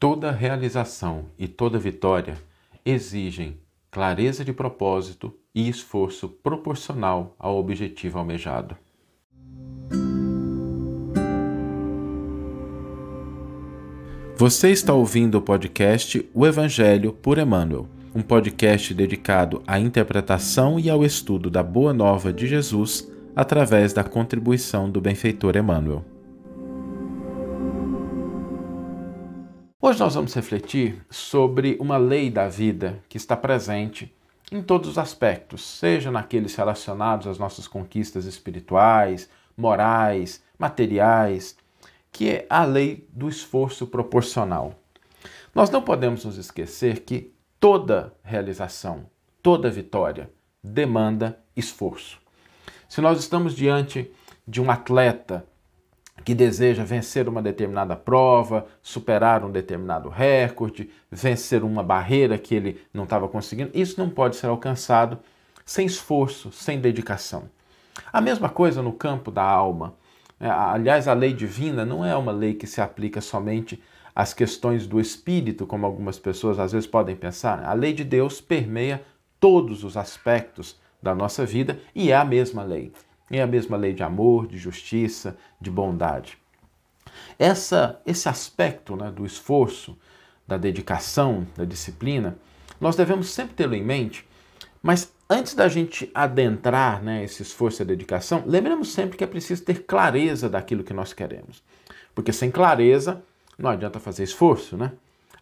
Toda realização e toda vitória exigem clareza de propósito e esforço proporcional ao objetivo almejado. Você está ouvindo o podcast O Evangelho por Emmanuel, um podcast dedicado à interpretação e ao estudo da Boa Nova de Jesus através da contribuição do benfeitor Emmanuel. Hoje nós vamos refletir sobre uma lei da vida que está presente em todos os aspectos, seja naqueles relacionados às nossas conquistas espirituais, morais, materiais, que é a lei do esforço proporcional. Nós não podemos nos esquecer que toda realização, toda vitória demanda esforço. Se nós estamos diante de um atleta que deseja vencer uma determinada prova, superar um determinado recorde, vencer uma barreira que ele não estava conseguindo, isso não pode ser alcançado sem esforço, sem dedicação. A mesma coisa no campo da alma. É, aliás, a lei divina não é uma lei que se aplica somente às questões do espírito, como algumas pessoas às vezes podem pensar. A lei de Deus permeia todos os aspectos da nossa vida e é a mesma lei. É a mesma lei de amor, de justiça, de bondade. Essa, esse aspecto né, do esforço, da dedicação, da disciplina, nós devemos sempre tê-lo em mente, mas antes da gente adentrar né, esse esforço e dedicação, lembremos sempre que é preciso ter clareza daquilo que nós queremos. Porque sem clareza não adianta fazer esforço, né?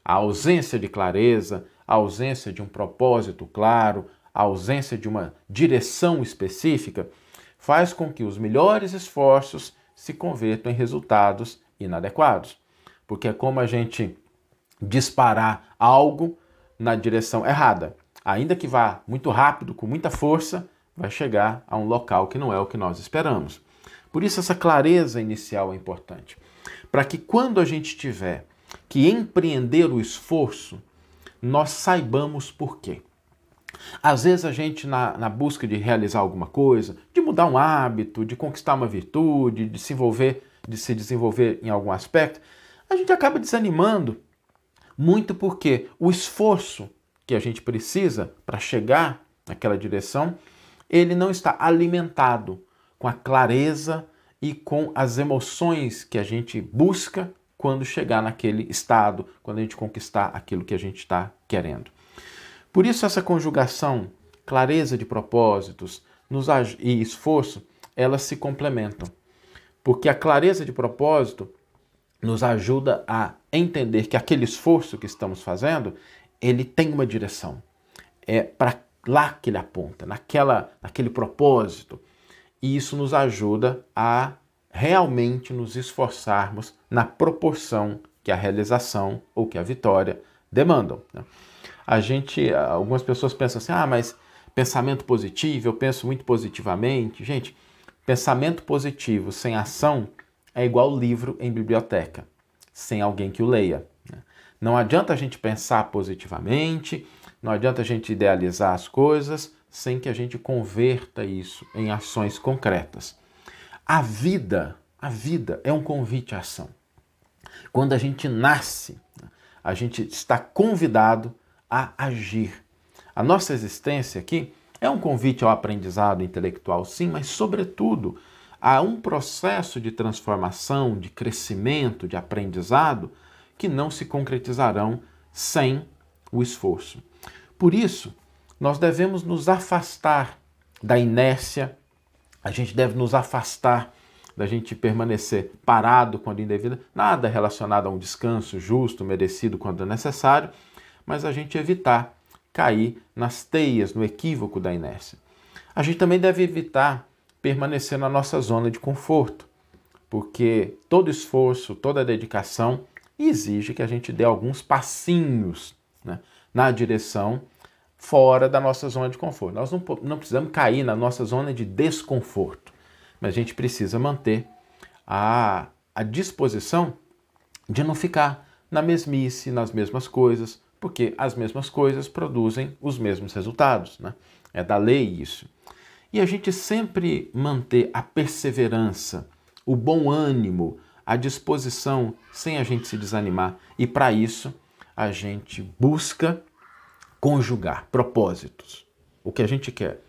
A ausência de clareza, a ausência de um propósito claro, a ausência de uma direção específica, faz com que os melhores esforços se convertam em resultados inadequados. Porque é como a gente disparar algo na direção errada. Ainda que vá muito rápido, com muita força, vai chegar a um local que não é o que nós esperamos. Por isso, essa clareza inicial é importante. Para que quando a gente tiver que empreender o esforço, nós saibamos por quê. Às vezes a gente, na, na, busca de realizar alguma coisa, de mudar um hábito, de conquistar uma virtude, de se envolver, de se desenvolver em algum aspecto, a gente acaba desanimando muito porque o esforço que a gente precisa para chegar naquela direção, ele não está alimentado com a clareza e com as emoções que a gente busca quando chegar naquele estado, quando a gente conquistar aquilo que a gente está querendo. Por isso, essa conjugação, clareza de propósitos nos, e esforço, elas se complementam. Porque a clareza de propósito nos ajuda a entender que aquele esforço que estamos fazendo, ele tem uma direção. É para lá que ele aponta, naquela, naquele propósito. E isso nos ajuda a realmente nos esforçarmos na proporção que a realização ou que a vitória demandam. Né? A gente, algumas pessoas pensam assim, ah, mas pensamento positivo, eu penso muito positivamente. Gente, pensamento positivo sem ação é igual livro em biblioteca, sem alguém que o leia. Né? Não adianta a gente pensar positivamente, não adianta a gente idealizar as coisas sem que a gente converta isso em ações concretas. A vida, a vida é um convite à ação. Quando a gente nasce, a gente está convidado a agir. A nossa existência aqui é um convite ao aprendizado intelectual, sim, mas, sobretudo, a um processo de transformação, de crescimento, de aprendizado que não se concretizarão sem o esforço. Por isso, nós devemos nos afastar da inércia, a gente deve nos afastar da gente permanecer parado quando indevido, nada relacionado a um descanso justo, merecido quando necessário, mas a gente evitar cair nas teias, no equívoco da inércia. A gente também deve evitar permanecer na nossa zona de conforto, porque todo esforço, toda dedicação exige que a gente dê alguns passinhos né, na direção fora da nossa zona de conforto. Nós não, não precisamos cair na nossa zona de desconforto, mas a gente precisa manter a, a disposição de não ficar na mesmice, nas mesmas coisas, porque as mesmas coisas produzem os mesmos resultados. Né? É da lei isso. E a gente sempre manter a perseverança, o bom ânimo, a disposição sem a gente se desanimar. E para isso, a gente busca conjugar propósitos, o que a gente quer.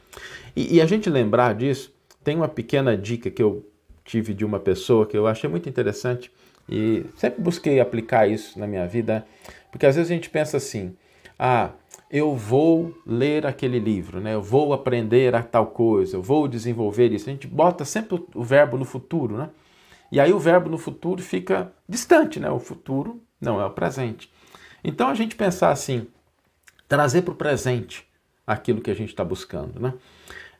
E, e, a gente lembrar disso, tem uma pequena dica que eu tive de uma pessoa que eu achei muito interessante e sempre busquei aplicar isso na minha vida, porque às vezes a gente pensa assim: ah, eu vou ler aquele livro, né? eu vou aprender a tal coisa, eu vou desenvolver isso. A gente bota sempre o verbo no futuro, né? E aí o verbo no futuro fica distante, né? O futuro não é o presente. Então a gente pensar assim, trazer para o presente aquilo que a gente está buscando, né?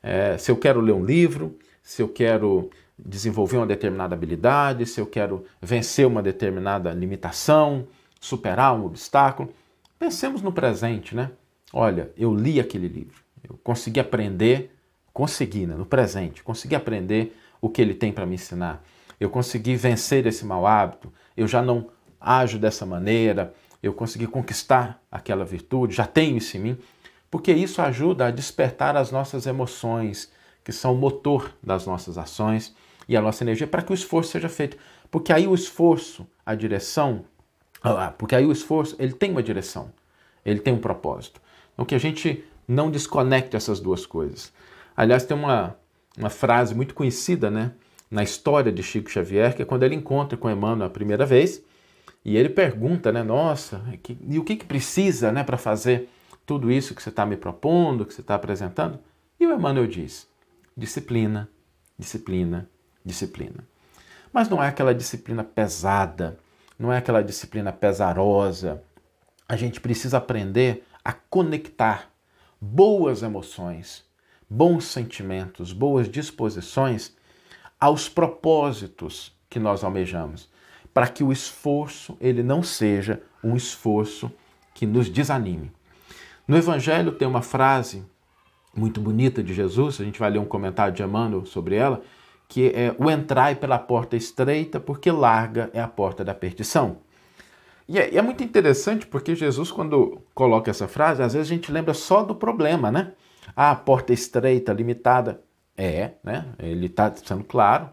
É, se eu quero ler um livro, se eu quero desenvolver uma determinada habilidade, se eu quero vencer uma determinada limitação, superar um obstáculo, Pensemos no presente, né? Olha, eu li aquele livro, eu consegui aprender, consegui, né? no presente, consegui aprender o que ele tem para me ensinar. Eu consegui vencer esse mau hábito, eu já não ajo dessa maneira, eu consegui conquistar aquela virtude, já tenho isso em mim, porque isso ajuda a despertar as nossas emoções, que são o motor das nossas ações e a nossa energia, para que o esforço seja feito. Porque aí o esforço, a direção, porque aí o esforço ele tem uma direção, ele tem um propósito. Então que a gente não desconecte essas duas coisas. Aliás, tem uma, uma frase muito conhecida né, na história de Chico Xavier, que é quando ele encontra com Emmanuel a primeira vez, e ele pergunta, né, nossa, que, e o que, que precisa né, para fazer tudo isso que você está me propondo, que você está apresentando? E o Emmanuel diz, disciplina, disciplina, disciplina. Mas não é aquela disciplina pesada, não é aquela disciplina pesarosa. A gente precisa aprender a conectar boas emoções, bons sentimentos, boas disposições aos propósitos que nós almejamos, para que o esforço ele não seja um esforço que nos desanime. No Evangelho tem uma frase muito bonita de Jesus, a gente vai ler um comentário de Emmanuel sobre ela, que é o entrai pela porta estreita, porque larga é a porta da perdição. E é, é, muito interessante porque Jesus, quando coloca essa frase, às vezes a gente lembra só do problema, né? Ah, porta estreita, limitada. É, né? Ele está sendo claro.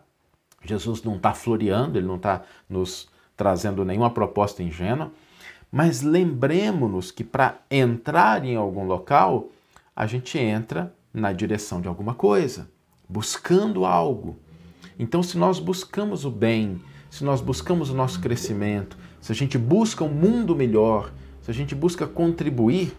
Jesus não está floreando, ele não está nos trazendo nenhuma proposta ingênua. Mas lembremos-nos que para entrar em algum local, a gente entra na direção de alguma coisa, buscando algo. Então, se nós buscamos o bem, se nós buscamos o nosso crescimento, se a gente busca um mundo melhor, se a gente busca contribuir,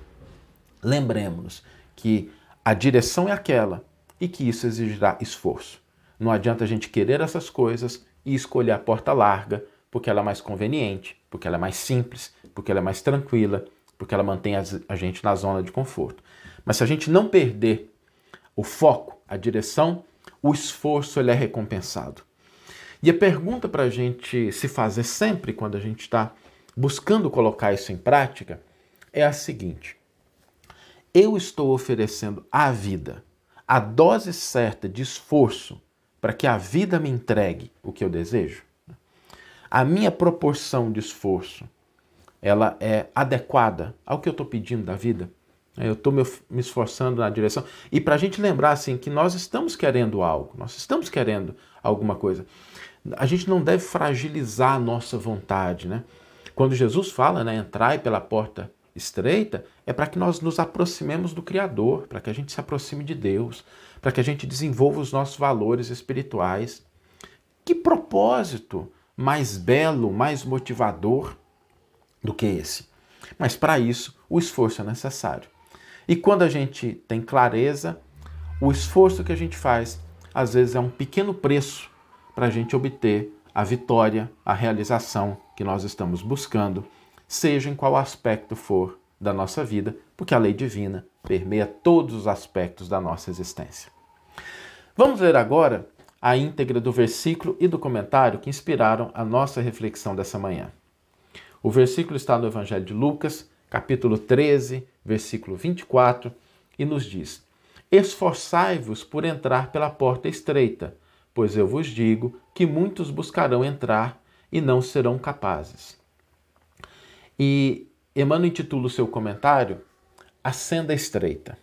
lembremos-nos que a direção é aquela e que isso exigirá esforço. Não adianta a gente querer essas coisas e escolher a porta larga, porque ela é mais conveniente, porque ela é mais simples, porque ela é mais tranquila, porque ela mantém a gente na zona de conforto. Mas se a gente não perder o foco, a direção, o esforço ele é recompensado. E a pergunta para a gente se fazer sempre quando a gente está buscando colocar isso em prática é a seguinte: eu estou oferecendo à vida a dose certa de esforço para que a vida me entregue o que eu desejo? A minha proporção de esforço ela é adequada ao que eu estou pedindo da vida? Eu estou me, esforçando na direção. E para a gente lembrar assim que nós estamos querendo algo, nós estamos querendo alguma coisa. A gente não deve fragilizar a nossa vontade, né? Quando Jesus fala, né, entrai pela porta estreita, é para que nós nos aproximemos do Criador, para que a gente se aproxime de Deus, para que a gente desenvolva os nossos valores espirituais. Que propósito mais belo, mais motivador do que esse? Mas para isso, o esforço é necessário. E quando a gente tem clareza, o esforço que a gente faz, às vezes, é um pequeno preço para a gente obter a vitória, a realização que nós estamos buscando, seja em qual aspecto for da nossa vida, porque a lei divina permeia todos os aspectos da nossa existência. Vamos ler agora a íntegra do versículo e do comentário que inspiraram a nossa reflexão dessa manhã. O versículo está no Evangelho de Lucas, capítulo 13, versículo 24, e nos diz: Esforçai-vos por entrar pela porta estreita, pois eu vos digo que muitos buscarão entrar e não serão capazes. E Emmanuel intitula o seu comentário A Senda Estreita.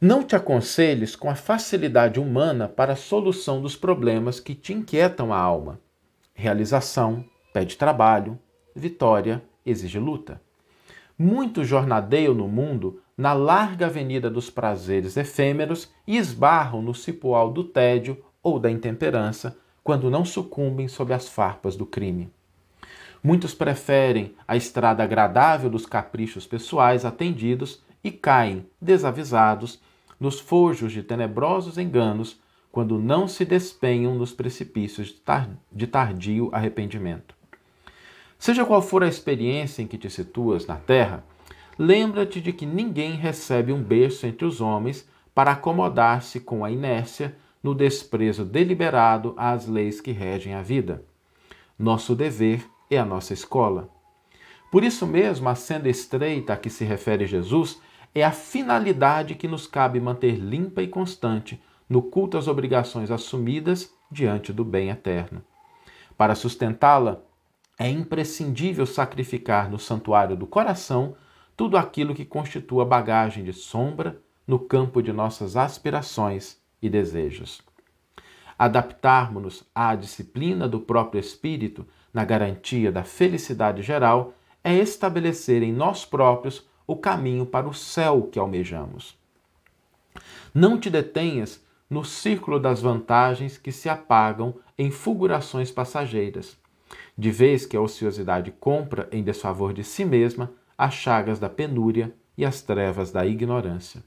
Não te aconselhes com a facilidade humana para a solução dos problemas que te inquietam a alma. Realização pede trabalho, vitória exige luta. Muitos jornadeiam no mundo na larga avenida dos prazeres efêmeros e esbarram no cipoal do tédio ou da intemperança quando não sucumbem sob as farpas do crime. Muitos preferem a estrada agradável dos caprichos pessoais atendidos e caem, desavisados, nos forjos de tenebrosos enganos quando não se despenham nos precipícios de tardio arrependimento. Seja qual for a experiência em que te situas na terra, lembra-te de que ninguém recebe um berço entre os homens para acomodar-se com a inércia no desprezo deliberado às leis que regem a vida. Nosso dever é a nossa escola. Por isso mesmo, a senda estreita a que se refere Jesus é a finalidade que nos cabe manter limpa e constante no culto às obrigações assumidas diante do bem eterno. Para sustentá-la, é imprescindível sacrificar no santuário do coração tudo aquilo que constitua bagagem de sombra no campo de nossas aspirações e desejos. Adaptarmos-nos à disciplina do próprio espírito na garantia da felicidade geral é estabelecer em nós próprios o caminho para o céu que almejamos. Não te detenhas no círculo das vantagens que se apagam em fulgurações passageiras de vez que a ociosidade compra em desfavor de si mesma as chagas da penúria e as trevas da ignorância.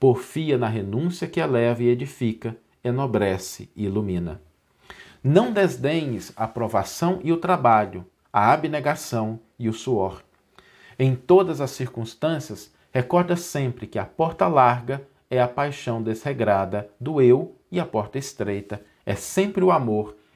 Porfia na renúncia que eleva e edifica, enobrece e ilumina. Não desdenhes a provação e o trabalho, a abnegação e o suor. Em todas as circunstâncias, recorda sempre que a porta larga é a paixão desregrada do eu e a porta estreita é sempre o amor